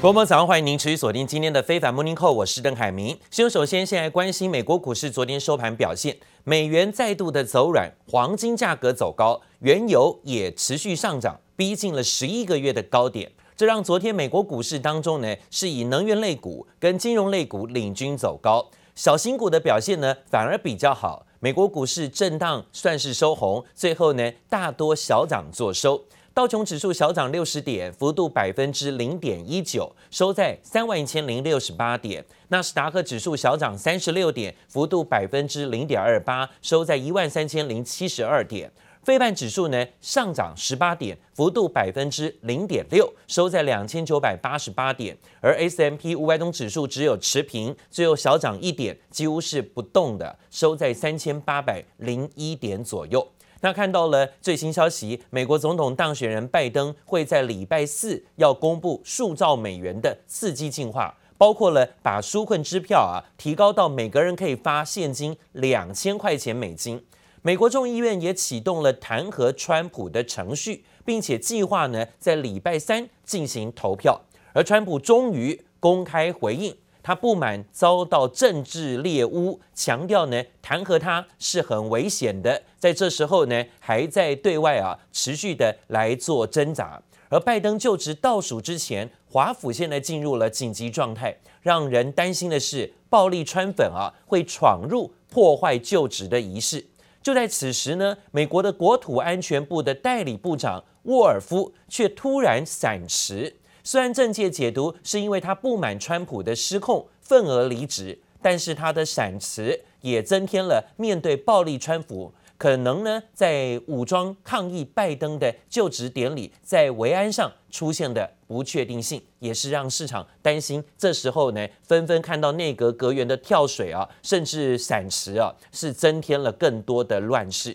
各位早上欢迎您持续锁定今天的非凡 Morning Call，我是邓海明。先首先先来关心美国股市昨天收盘表现，美元再度的走软，黄金价格走高，原油也持续上涨，逼近了十一个月的高点。这让昨天美国股市当中呢，是以能源类股跟金融类股领军走高，小型股的表现呢反而比较好。美国股市震荡算是收红，最后呢大多小涨作收。道琼指数小涨六十点，幅度百分之零点一九，收在三万一千零六十八点。纳斯达克指数小涨三十六点，幅度百分之零点二八，收在一万三千零七十二点。费半指数呢上涨十八点，幅度百分之零点六，收在两千九百八十八点。而 S M P 五百种指数只有持平，最后小涨一点，几乎是不动的，收在三千八百零一点左右。那看到了最新消息，美国总统当选人拜登会在礼拜四要公布数兆美元的刺激计划，包括了把纾困支票啊提高到每个人可以发现金两千块钱美金。美国众议院也启动了弹劾川普的程序，并且计划呢在礼拜三进行投票。而川普终于公开回应。他不满遭到政治猎污，强调呢弹劾他是很危险的。在这时候呢，还在对外啊持续的来做挣扎。而拜登就职倒数之前，华府现在进入了紧急状态，让人担心的是暴力川粉啊会闯入破坏就职的仪式。就在此时呢，美国的国土安全部的代理部长沃尔夫却突然闪辞。虽然政界解读是因为他不满川普的失控，愤而离职，但是他的闪辞也增添了面对暴力川普可能呢在武装抗议拜登的就职典礼在维安上出现的不确定性，也是让市场担心。这时候呢，纷纷看到内阁阁员的跳水啊，甚至闪辞啊，是增添了更多的乱世。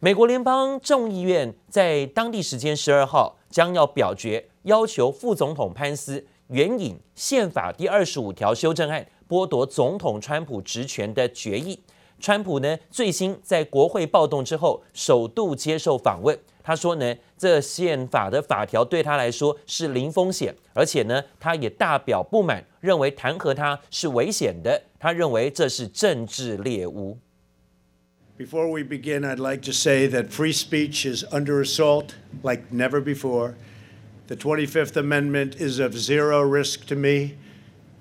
美国联邦众议院在当地时间十二号将要表决。要求副总统潘斯援引宪法第二十五条修正案，剥夺总统川普职权的决议。川普呢，最新在国会暴动之后，首度接受访问。他说呢，这宪法的法条对他来说是零风险，而且呢，他也大表不满，认为弹劾他是危险的。他认为这是政治猎巫。Before we begin, I'd like to say that free speech is under assault like never before. The 25th Amendment is of zero risk to me,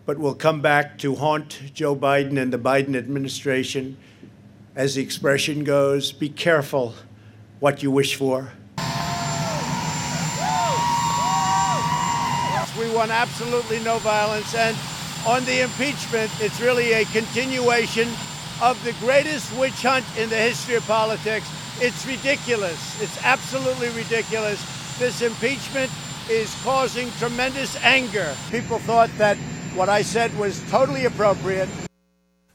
but will come back to haunt Joe Biden and the Biden administration. As the expression goes, be careful what you wish for. We want absolutely no violence. And on the impeachment, it's really a continuation of the greatest witch hunt in the history of politics. It's ridiculous. It's absolutely ridiculous. This impeachment is causing tremendous anger. People thought that what I said was totally appropriate.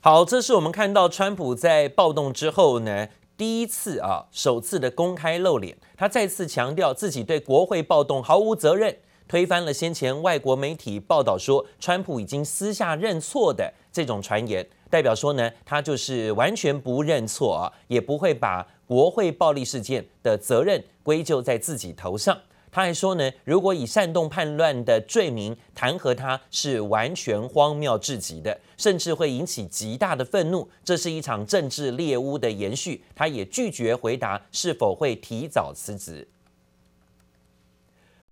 好，这是我们看到川普在暴动之后呢，第一次啊，首次的公开露脸。他再次强调自己对国会暴动毫无责任，推翻了先前外国媒体报道说川普已经私下认错的这种传言，代表说呢，他就是完全不认错啊，也不会把国会暴力事件的责任归咎在自己头上。他还说呢，如果以煽动叛乱的罪名弹劾他，是完全荒谬至极的，甚至会引起极大的愤怒。这是一场政治猎巫的延续。他也拒绝回答是否会提早辞职。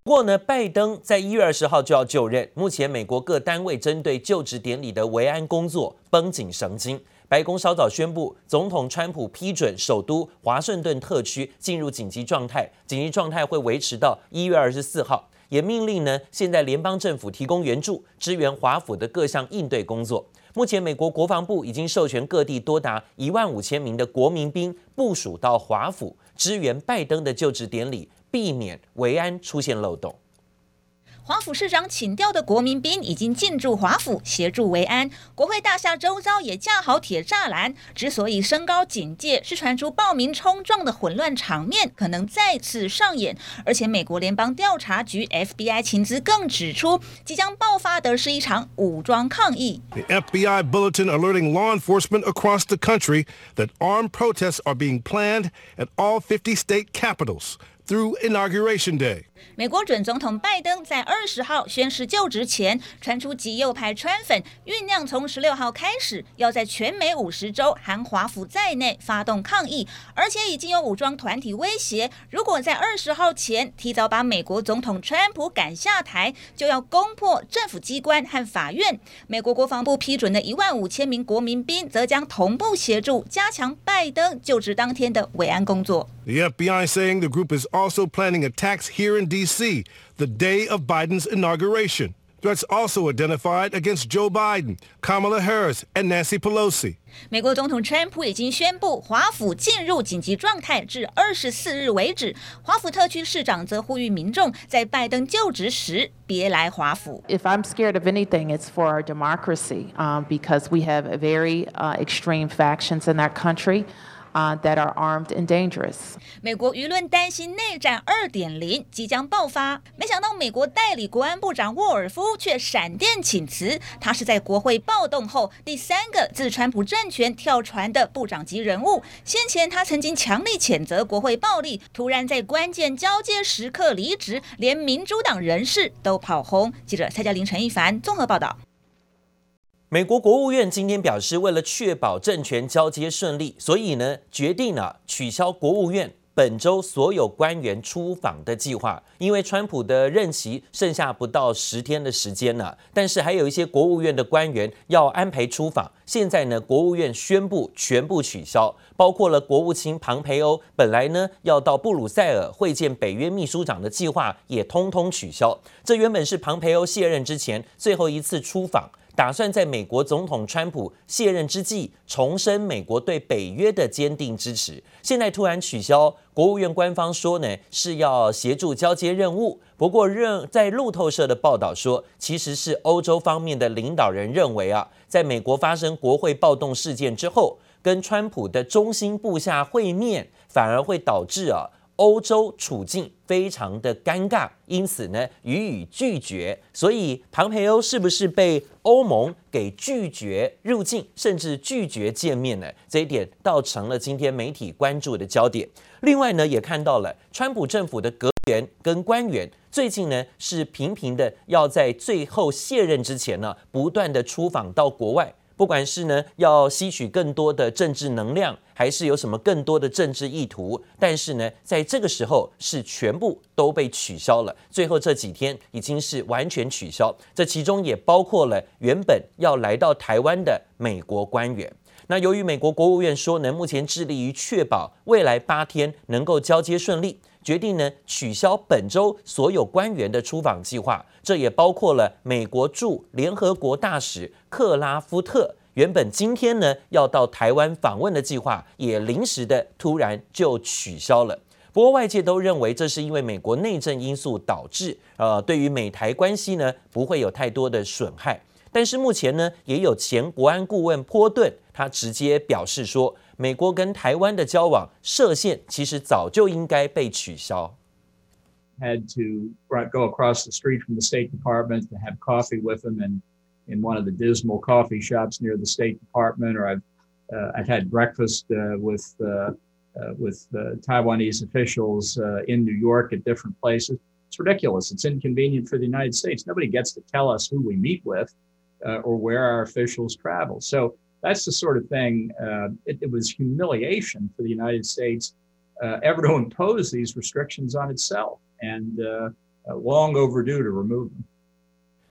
不过呢，拜登在一月二十号就要就任，目前美国各单位针对就职典礼的维安工作绷紧神经。白宫稍早宣布，总统川普批准首都华盛顿特区进入紧急状态，紧急状态会维持到一月二十四号。也命令呢，现在联邦政府提供援助，支援华府的各项应对工作。目前，美国国防部已经授权各地多达一万五千名的国民兵部署到华府，支援拜登的就职典礼，避免维安出现漏洞。华府市长请调的国民兵已经进驻华府协助维安，国会大厦周遭也架好铁栅栏。之所以升高警戒，是传出暴民冲撞的混乱场面可能再次上演。而且，美国联邦调查局 FBI 情资更指出，即将爆发的是一场武装抗议。The FBI bulletin alerting law enforcement across the country that armed protests are being planned at all 50 state capitals through inauguration day. 美国准总统拜登在二十号宣誓就职前，传出极右派川粉酝酿从十六号开始，要在全美五十州含华府在内发动抗议，而且已经有武装团体威胁，如果在二十号前提早把美国总统川普赶下台，就要攻破政府机关和法院。美国国防部批准的一万五千名国民兵，则将同步协助加强拜登就职当天的维安工作。The FBI saying the group is also planning attacks here in D.C. the day of Biden's inauguration. Threats also identified against Joe Biden, Kamala Harris, and Nancy Pelosi. 美国总统川普已经宣布华府进入紧急状态，至二十四日为止。华府特区市长则呼吁民众在拜登就职时别来华府。If I'm scared of anything, it's for our democracy, um, because we have very uh, extreme factions in that country. Uh, that are armed and dangerous. 美国舆论担心内战二点零即将爆发，没想到美国代理国安部长沃尔夫却闪电请辞。他是在国会暴动后第三个自川普政权跳船的部长级人物。先前他曾经强力谴责国会暴力，突然在关键交接时刻离职，连民主党人士都跑轰。记者蔡嘉玲、陈一凡综合报道。美国国务院今天表示，为了确保政权交接顺利，所以呢决定了取消国务院本周所有官员出访的计划。因为川普的任期剩下不到十天的时间了，但是还有一些国务院的官员要安排出访。现在呢，国务院宣布全部取消，包括了国务卿庞培欧本来呢要到布鲁塞尔会见北约秘书长的计划也通通取消。这原本是庞培欧卸任之前最后一次出访。打算在美国总统川普卸任之际重申美国对北约的坚定支持，现在突然取消。国务院官方说呢是要协助交接任务，不过认在路透社的报道说，其实是欧洲方面的领导人认为啊，在美国发生国会暴动事件之后，跟川普的中心部下会面，反而会导致啊。欧洲处境非常的尴尬，因此呢予以拒绝。所以，庞培欧是不是被欧盟给拒绝入境，甚至拒绝见面呢？这一点倒成了今天媒体关注的焦点。另外呢，也看到了川普政府的阁员跟官员最近呢是频频的要在最后卸任之前呢，不断的出访到国外。不管是呢要吸取更多的政治能量，还是有什么更多的政治意图，但是呢，在这个时候是全部都被取消了。最后这几天已经是完全取消，这其中也包括了原本要来到台湾的美国官员。那由于美国国务院说呢，目前致力于确保未来八天能够交接顺利。决定呢取消本周所有官员的出访计划，这也包括了美国驻联合国大使克拉夫特，原本今天呢要到台湾访问的计划，也临时的突然就取消了。不过外界都认为这是因为美国内政因素导致，呃，对于美台关系呢不会有太多的损害。但是目前呢，也有前国安顾问波顿，他直接表示说。美国跟台湾的交往设限，其实早就应该被取消。Had to go across the street from the State Department to have coffee with them in in one of the dismal coffee shops near the State Department, or I've uh, I've had breakfast uh, with uh, uh with uh, Taiwanese officials uh, in New York at different places. It's ridiculous. It's inconvenient for the United States. Nobody gets to tell us who we meet with or where our officials travel. So. That's the sort of thing. It, was humiliation for the United States ever to impose these restrictions on itself, and uh, long overdue to remove them.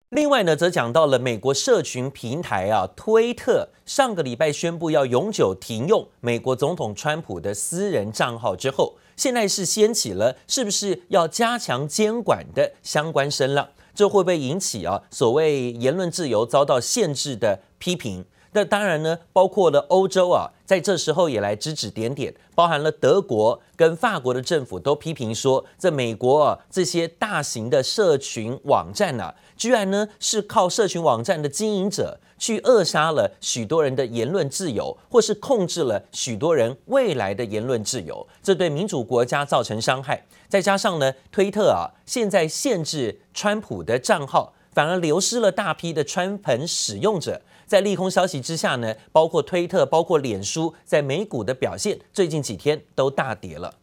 另外呢，则讲到了美国社群平台啊，推特上个礼拜宣布要永久停用美国总统川普的私人账号之后，现在是掀起了是不是要加强监管的相关声浪？这会不会引起啊所谓言论自由遭到限制的批评？那当然呢，包括了欧洲啊，在这时候也来指指点点，包含了德国跟法国的政府都批评说，这美国啊这些大型的社群网站啊，居然呢是靠社群网站的经营者去扼杀了许多人的言论自由，或是控制了许多人未来的言论自由，这对民主国家造成伤害。再加上呢，推特啊现在限制川普的账号，反而流失了大批的川粉使用者。在利空消息之下呢，包括推特、包括脸书，在美股的表现，最近几天都大跌了。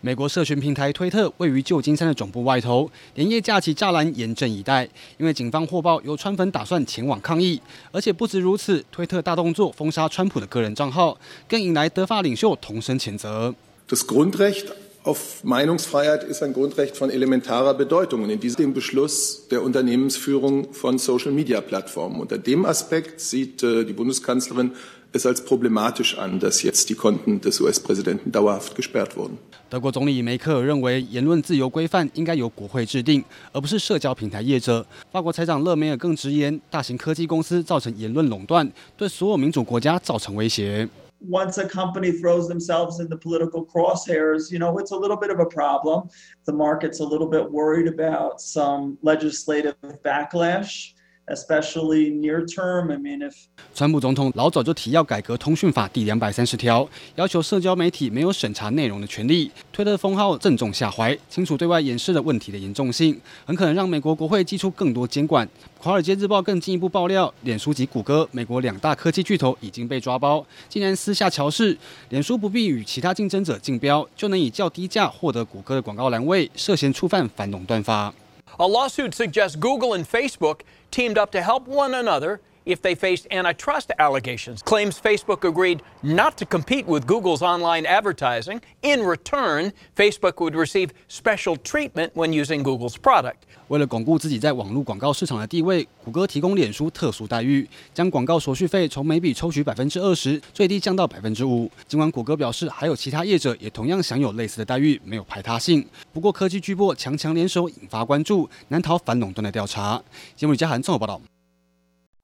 美国社群平台推特位于旧金山的总部外头，连夜架起栅栏，严阵以待。因为警方获报有川粉打算前往抗议，而且不止如此，推特大动作封杀川普的个人账号，更引来德法领袖同声谴责。Das Grundrecht auf Meinungsfreiheit ist ein Grundrecht von elementarer Bedeutung und in diesem Beschluss der Unternehmensführung von Social-Media-Plattformen. Unter dem Aspekt sieht die Bundeskanzlerin es als problematisch an, dass jetzt die Konten des US-Präsidenten dauerhaft gesperrt wurden. 德国总理梅克尔认为，言论自由规范应该由国会制定，而不是社交平台业者。法国财长勒梅尔更直言，大型科技公司造成言论垄断，对所有民主国家造成威胁。 Once a company throws themselves in the political crosshairs, you know, it's a little bit of a problem. The market's a little bit worried about some legislative backlash. Especially near term, I mean, if 川普总统老早就提要改革通讯法第两百三十条，要求社交媒体没有审查内容的权利。推特封号正中下怀，清楚对外掩饰了问题的严重性，很可能让美国国会祭出更多监管。华尔街日报更进一步爆料，脸书及谷歌，美国两大科技巨头已经被抓包，竟然私下乔事，脸书不必与其他竞争者竞标，就能以较低价获得谷歌的广告栏位，涉嫌触犯反垄断法。A lawsuit suggests Google and Facebook teamed up to help one another if they faced antitrust allegations. Claims Facebook agreed not to compete with Google's online advertising. In return, Facebook would receive special treatment when using Google's product. 为了巩固自己在网络广告市场的地位，谷歌提供脸书特殊待遇，将广告手续费从每笔抽取百分之二十，最低降到百分之五。尽管谷歌表示还有其他业者也同样享有类似的待遇，没有排他性。不过科技巨擘强强联手，引发关注，难逃反垄断的调查。节目李嘉涵综合报道。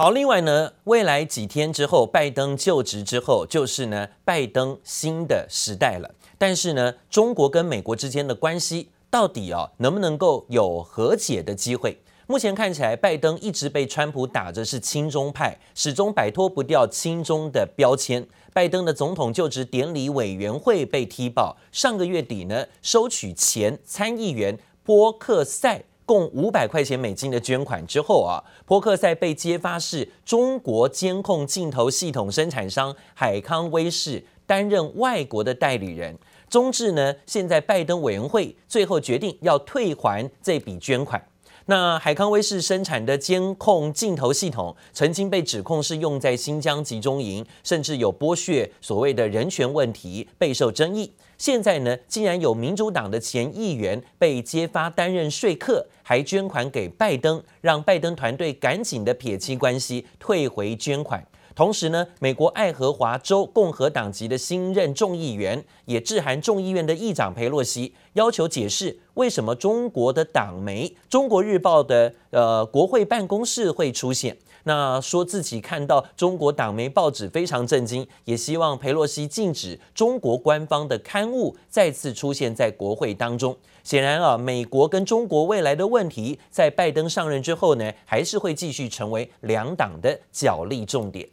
好，另外呢，未来几天之后，拜登就职之后，就是呢拜登新的时代了。但是呢，中国跟美国之间的关系。到底啊，能不能够有和解的机会？目前看起来，拜登一直被川普打着是亲中派，始终摆脱不掉亲中的标签。拜登的总统就职典礼委员会被踢爆，上个月底呢，收取前参议员波克赛共五百块钱美金的捐款之后啊，波克赛被揭发是中国监控镜头系统生产商海康威视担任外国的代理人。中至呢，现在拜登委员会最后决定要退还这笔捐款。那海康威视生产的监控镜头系统曾经被指控是用在新疆集中营，甚至有剥削所谓的人权问题，备受争议。现在呢，竟然有民主党的前议员被揭发担任说客，还捐款给拜登，让拜登团队赶紧的撇清关系，退回捐款。同时呢，美国爱荷华州共和党籍的新任众议员也致函众议院的议长佩洛西，要求解释为什么中国的党媒《中国日报》的呃国会办公室会出现。那说自己看到中国党媒报纸非常震惊，也希望裴洛西禁止中国官方的刊物再次出现在国会当中。显然啊，美国跟中国未来的问题，在拜登上任之后呢，还是会继续成为两党的角力重点。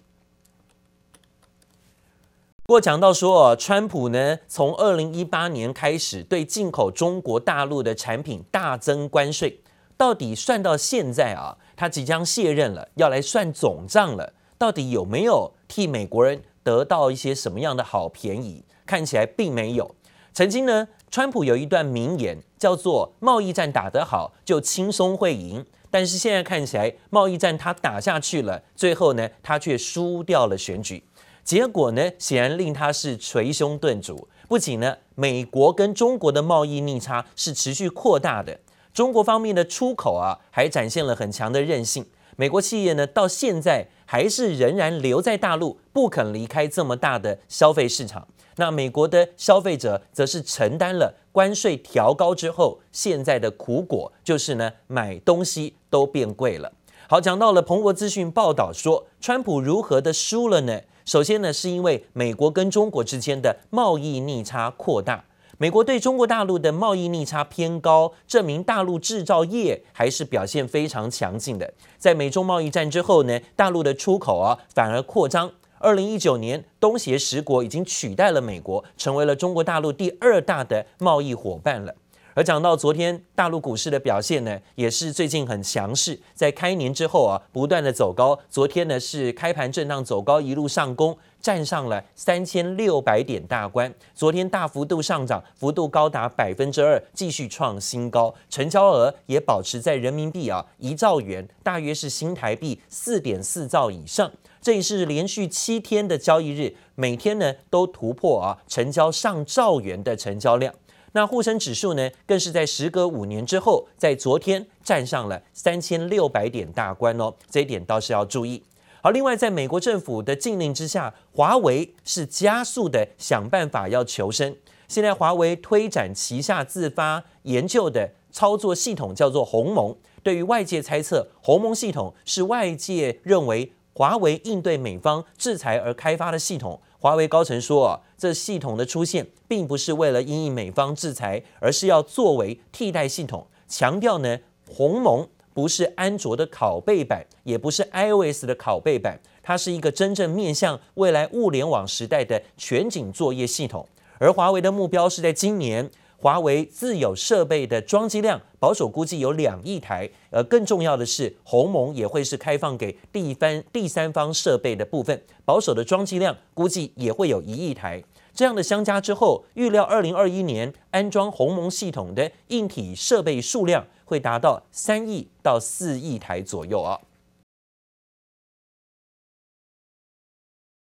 不过讲到说，川普呢，从二零一八年开始对进口中国大陆的产品大增关税，到底算到现在啊，他即将卸任了，要来算总账了，到底有没有替美国人得到一些什么样的好便宜？看起来并没有。曾经呢，川普有一段名言叫做“贸易战打得好，就轻松会赢”，但是现在看起来，贸易战他打下去了，最后呢，他却输掉了选举。结果呢，显然令他是捶胸顿足。不仅呢，美国跟中国的贸易逆差是持续扩大的，中国方面的出口啊，还展现了很强的韧性。美国企业呢，到现在还是仍然留在大陆，不肯离开这么大的消费市场。那美国的消费者则是承担了关税调高之后现在的苦果，就是呢，买东西都变贵了。好，讲到了彭博资讯报道说，川普如何的输了呢？首先呢，是因为美国跟中国之间的贸易逆差扩大，美国对中国大陆的贸易逆差偏高，证明大陆制造业还是表现非常强劲的。在美中贸易战之后呢，大陆的出口啊反而扩张。二零一九年，东协十国已经取代了美国，成为了中国大陆第二大的贸易伙伴了。而讲到昨天大陆股市的表现呢，也是最近很强势，在开年之后啊，不断的走高。昨天呢是开盘震荡走高，一路上攻，站上了三千六百点大关。昨天大幅度上涨，幅度高达百分之二，继续创新高，成交额也保持在人民币啊一兆元，大约是新台币四点四兆以上。这也是连续七天的交易日，每天呢都突破啊成交上兆元的成交量。那沪深指数呢，更是在时隔五年之后，在昨天站上了三千六百点大关哦，这一点倒是要注意。好，另外在美国政府的禁令之下，华为是加速的想办法要求生。现在华为推展旗下自发研究的操作系统，叫做鸿蒙。对于外界猜测，鸿蒙系统是外界认为华为应对美方制裁而开发的系统。华为高层说啊，这系统的出现并不是为了因应美方制裁，而是要作为替代系统。强调呢，鸿蒙不是安卓的拷贝版，也不是 iOS 的拷贝版，它是一个真正面向未来物联网时代的全景作业系统。而华为的目标是在今年。华为自有设备的装机量保守估计有两亿台，而更重要的是，鸿蒙也会是开放给第三第三方设备的部分，保守的装机量估计也会有一亿台。这样的相加之后，预料二零二一年安装鸿蒙系统的硬体设备数量会达到三亿到四亿台左右啊。